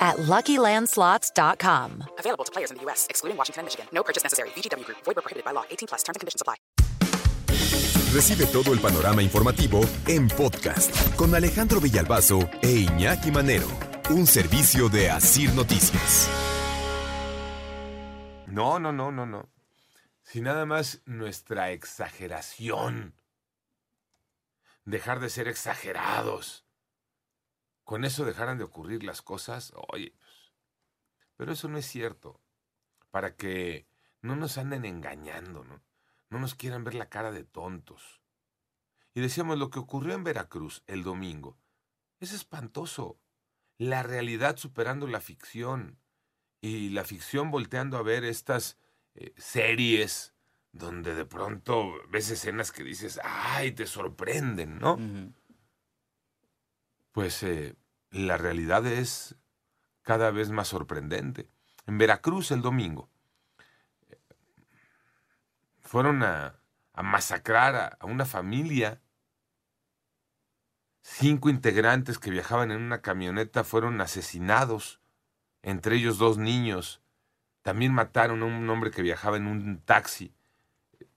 at LuckyLandSlots.com. Available to players in the U.S., excluding Washington and Michigan. No purchase necessary. VGW Group. Void prohibited by law. 18 plus. Terms and conditions apply. Recibe todo el panorama informativo en podcast con Alejandro Villalbazo e Iñaki Manero. Un servicio de Asir Noticias. No, no, no, no, no. Si nada más nuestra exageración. Dejar de ser exagerados. Con eso dejaran de ocurrir las cosas. Oye, pues, pero eso no es cierto. Para que no nos anden engañando, ¿no? No nos quieran ver la cara de tontos. Y decíamos lo que ocurrió en Veracruz el domingo. Es espantoso. La realidad superando la ficción. Y la ficción volteando a ver estas eh, series donde de pronto ves escenas que dices, ay, te sorprenden, ¿no? Pues eh, la realidad es cada vez más sorprendente. En Veracruz el domingo fueron a, a masacrar a una familia. Cinco integrantes que viajaban en una camioneta fueron asesinados, entre ellos dos niños. También mataron a un hombre que viajaba en un taxi.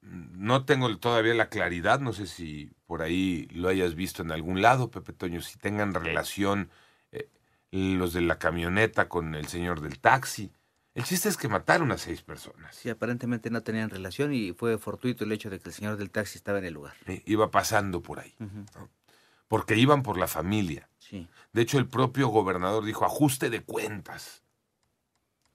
No tengo todavía la claridad, no sé si por ahí lo hayas visto en algún lado, Pepe Toño, si tengan relación eh, los de la camioneta con el señor del taxi. El chiste es que mataron a seis personas. Sí, aparentemente no tenían relación y fue fortuito el hecho de que el señor del taxi estaba en el lugar. Eh, iba pasando por ahí. ¿no? Porque iban por la familia. Sí. De hecho, el propio gobernador dijo ajuste de cuentas.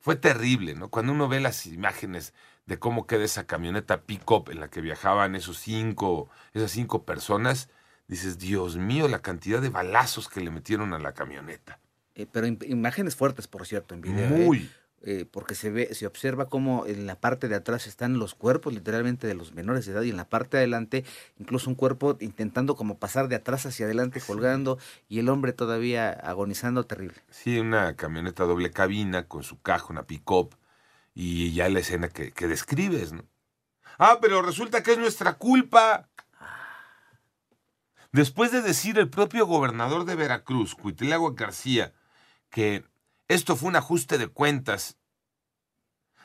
Fue terrible, ¿no? Cuando uno ve las imágenes de cómo queda esa camioneta pick-up en la que viajaban esos cinco, esas cinco personas, dices, Dios mío, la cantidad de balazos que le metieron a la camioneta. Eh, pero im- imágenes fuertes, por cierto, en video. ¿eh? Muy. Eh, porque se ve, se observa cómo en la parte de atrás están los cuerpos literalmente de los menores de edad y en la parte de adelante incluso un cuerpo intentando como pasar de atrás hacia adelante colgando y el hombre todavía agonizando terrible. Sí, una camioneta doble cabina con su caja, una pick-up, y ya la escena que, describes, ¿no? Ah, pero resulta que es nuestra culpa. Después de decir el propio gobernador de Veracruz, Cuitláhuac García, que esto fue un ajuste de cuentas,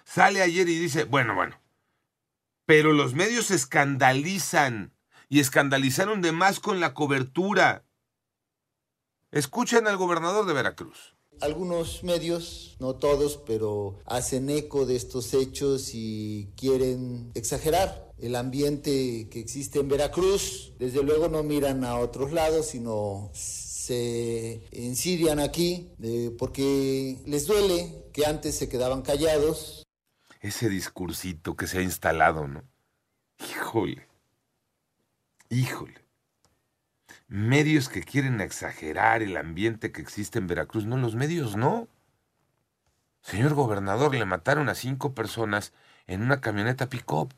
sale ayer y dice, bueno, bueno, pero los medios se escandalizan y escandalizaron de más con la cobertura. Escuchen al gobernador de Veracruz. Algunos medios, no todos, pero hacen eco de estos hechos y quieren exagerar el ambiente que existe en Veracruz. Desde luego no miran a otros lados, sino se ensidian aquí porque les duele que antes se quedaban callados. ese discursito que se ha instalado, ¿no? Híjole. Híjole. Medios que quieren exagerar el ambiente que existe en Veracruz. No, los medios no. Señor gobernador, le mataron a cinco personas en una camioneta pick-up.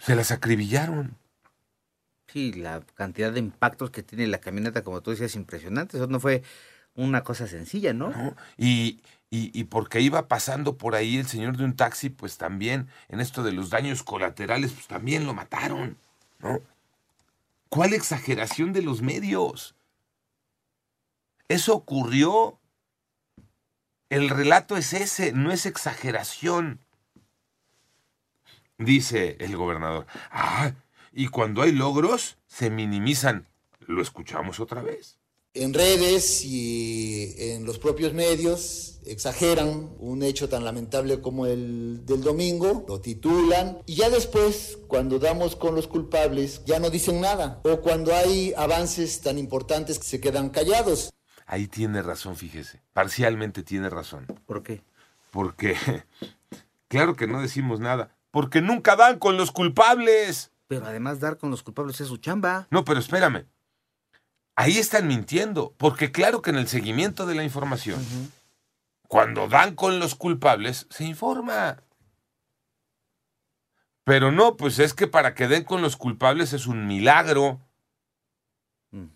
Se las acribillaron. Sí, la cantidad de impactos que tiene la camioneta, como tú decías, es impresionante. Eso no fue una cosa sencilla, ¿no? ¿no? Y, y, y porque iba pasando por ahí el señor de un taxi, pues también, en esto de los daños colaterales, pues también lo mataron, ¿no? ¿Cuál exageración de los medios? Eso ocurrió. El relato es ese, no es exageración. Dice el gobernador. Ah, y cuando hay logros, se minimizan. Lo escuchamos otra vez. En redes y en los propios medios exageran un hecho tan lamentable como el del domingo, lo titulan y ya después, cuando damos con los culpables, ya no dicen nada. O cuando hay avances tan importantes que se quedan callados. Ahí tiene razón, fíjese. Parcialmente tiene razón. ¿Por qué? Porque, claro que no decimos nada. Porque nunca dan con los culpables. Pero además dar con los culpables es su chamba. No, pero espérame. Ahí están mintiendo. Porque claro que en el seguimiento de la información, cuando dan con los culpables, se informa. Pero no, pues es que para que den con los culpables es un milagro. Mm.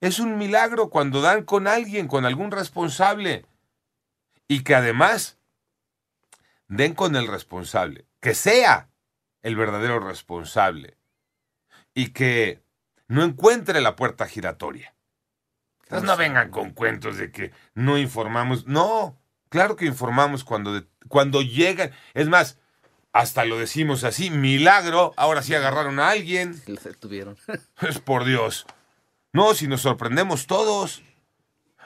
Es un milagro cuando dan con alguien, con algún responsable. Y que además den con el responsable, que sea el verdadero responsable. Y que no encuentre la puerta giratoria. Entonces no vengan con cuentos de que no informamos. No, claro que informamos cuando, de- cuando llegan. Es más, hasta lo decimos así, milagro, ahora sí agarraron a alguien. Los detuvieron. Es por Dios. No, si nos sorprendemos todos.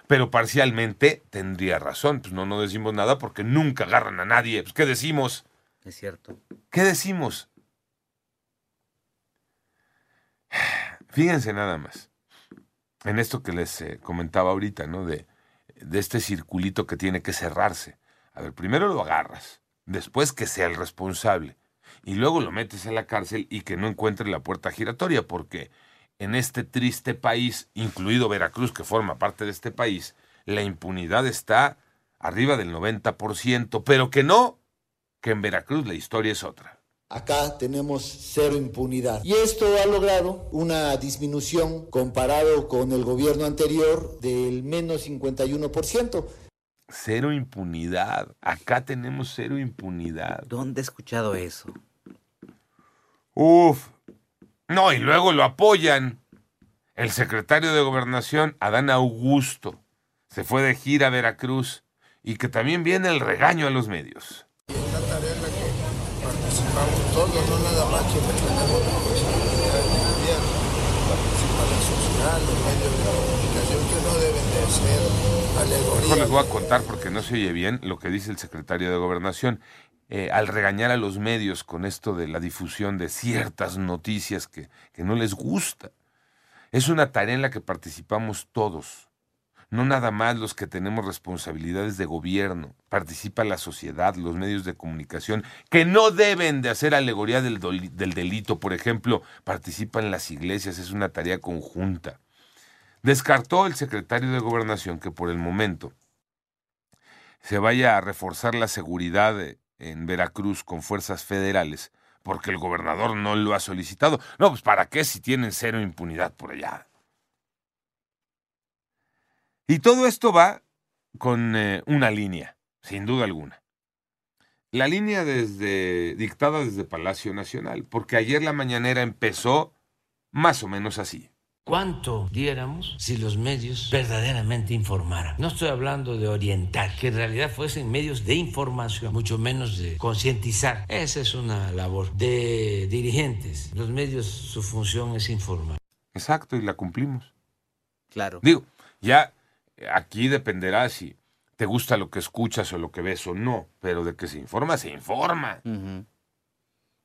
Pero parcialmente tendría razón. Pues no, no decimos nada porque nunca agarran a nadie. Pues, ¿qué decimos? es cierto. ¿Qué decimos? Fíjense nada más. En esto que les eh, comentaba ahorita, ¿no? De, de este circulito que tiene que cerrarse. A ver, primero lo agarras, después que sea el responsable, y luego lo metes en la cárcel y que no encuentre la puerta giratoria, porque en este triste país, incluido Veracruz, que forma parte de este país, la impunidad está arriba del 90%, pero que no, que en Veracruz la historia es otra. Acá tenemos cero impunidad. Y esto ha logrado una disminución comparado con el gobierno anterior del menos 51%. Cero impunidad. Acá tenemos cero impunidad. ¿Dónde he escuchado eso? Uf. No, y luego lo apoyan. El secretario de Gobernación, Adán Augusto, se fue de gira a Veracruz y que también viene el regaño a los medios. una tarea en la que participamos todos, no nada más quienes tenemos responsabilidad en el gobierno. Participa la sociedad, los medios de comunicación que no deben de ser alegorías. les voy a contar porque no se oye bien lo que dice el secretario de Gobernación. Eh, al regañar a los medios con esto de la difusión de ciertas noticias que, que no les gusta. Es una tarea en la que participamos todos, no nada más los que tenemos responsabilidades de gobierno. Participa la sociedad, los medios de comunicación, que no deben de hacer alegoría del, del delito. Por ejemplo, participan las iglesias, es una tarea conjunta. Descartó el secretario de Gobernación que por el momento se vaya a reforzar la seguridad en Veracruz con fuerzas federales, porque el gobernador no lo ha solicitado. No, pues ¿para qué si tienen cero impunidad por allá? Y todo esto va con eh, una línea, sin duda alguna. La línea desde dictada desde Palacio Nacional, porque ayer la mañanera empezó más o menos así. ¿Cuánto diéramos si los medios verdaderamente informaran? No estoy hablando de orientar, que en realidad fuesen medios de información, mucho menos de concientizar. Esa es una labor de dirigentes. Los medios, su función es informar. Exacto, y la cumplimos. Claro. Digo, ya aquí dependerá si te gusta lo que escuchas o lo que ves o no, pero de que se informa, se informa.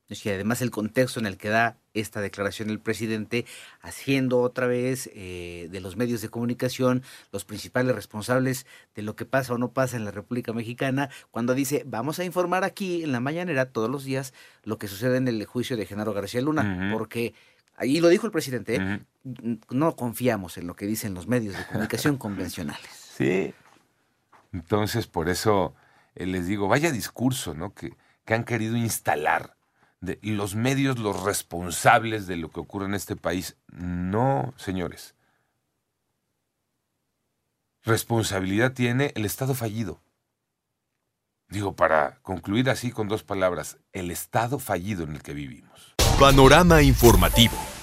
Es que además el contexto en el que da esta declaración el presidente, haciendo otra vez eh, de los medios de comunicación los principales responsables de lo que pasa o no pasa en la República Mexicana, cuando dice, vamos a informar aquí en la mañanera todos los días lo que sucede en el juicio de Genaro García Luna, porque ahí lo dijo el presidente, ¿eh? No confiamos en lo que dicen los medios de comunicación convencionales. Sí. Entonces, por eso eh, les digo, vaya discurso, ¿no? Que, que han querido instalar de los medios los responsables de lo que ocurre en este país. No, señores. Responsabilidad tiene el Estado fallido. Digo, para concluir así con dos palabras, el Estado fallido en el que vivimos. Panorama informativo.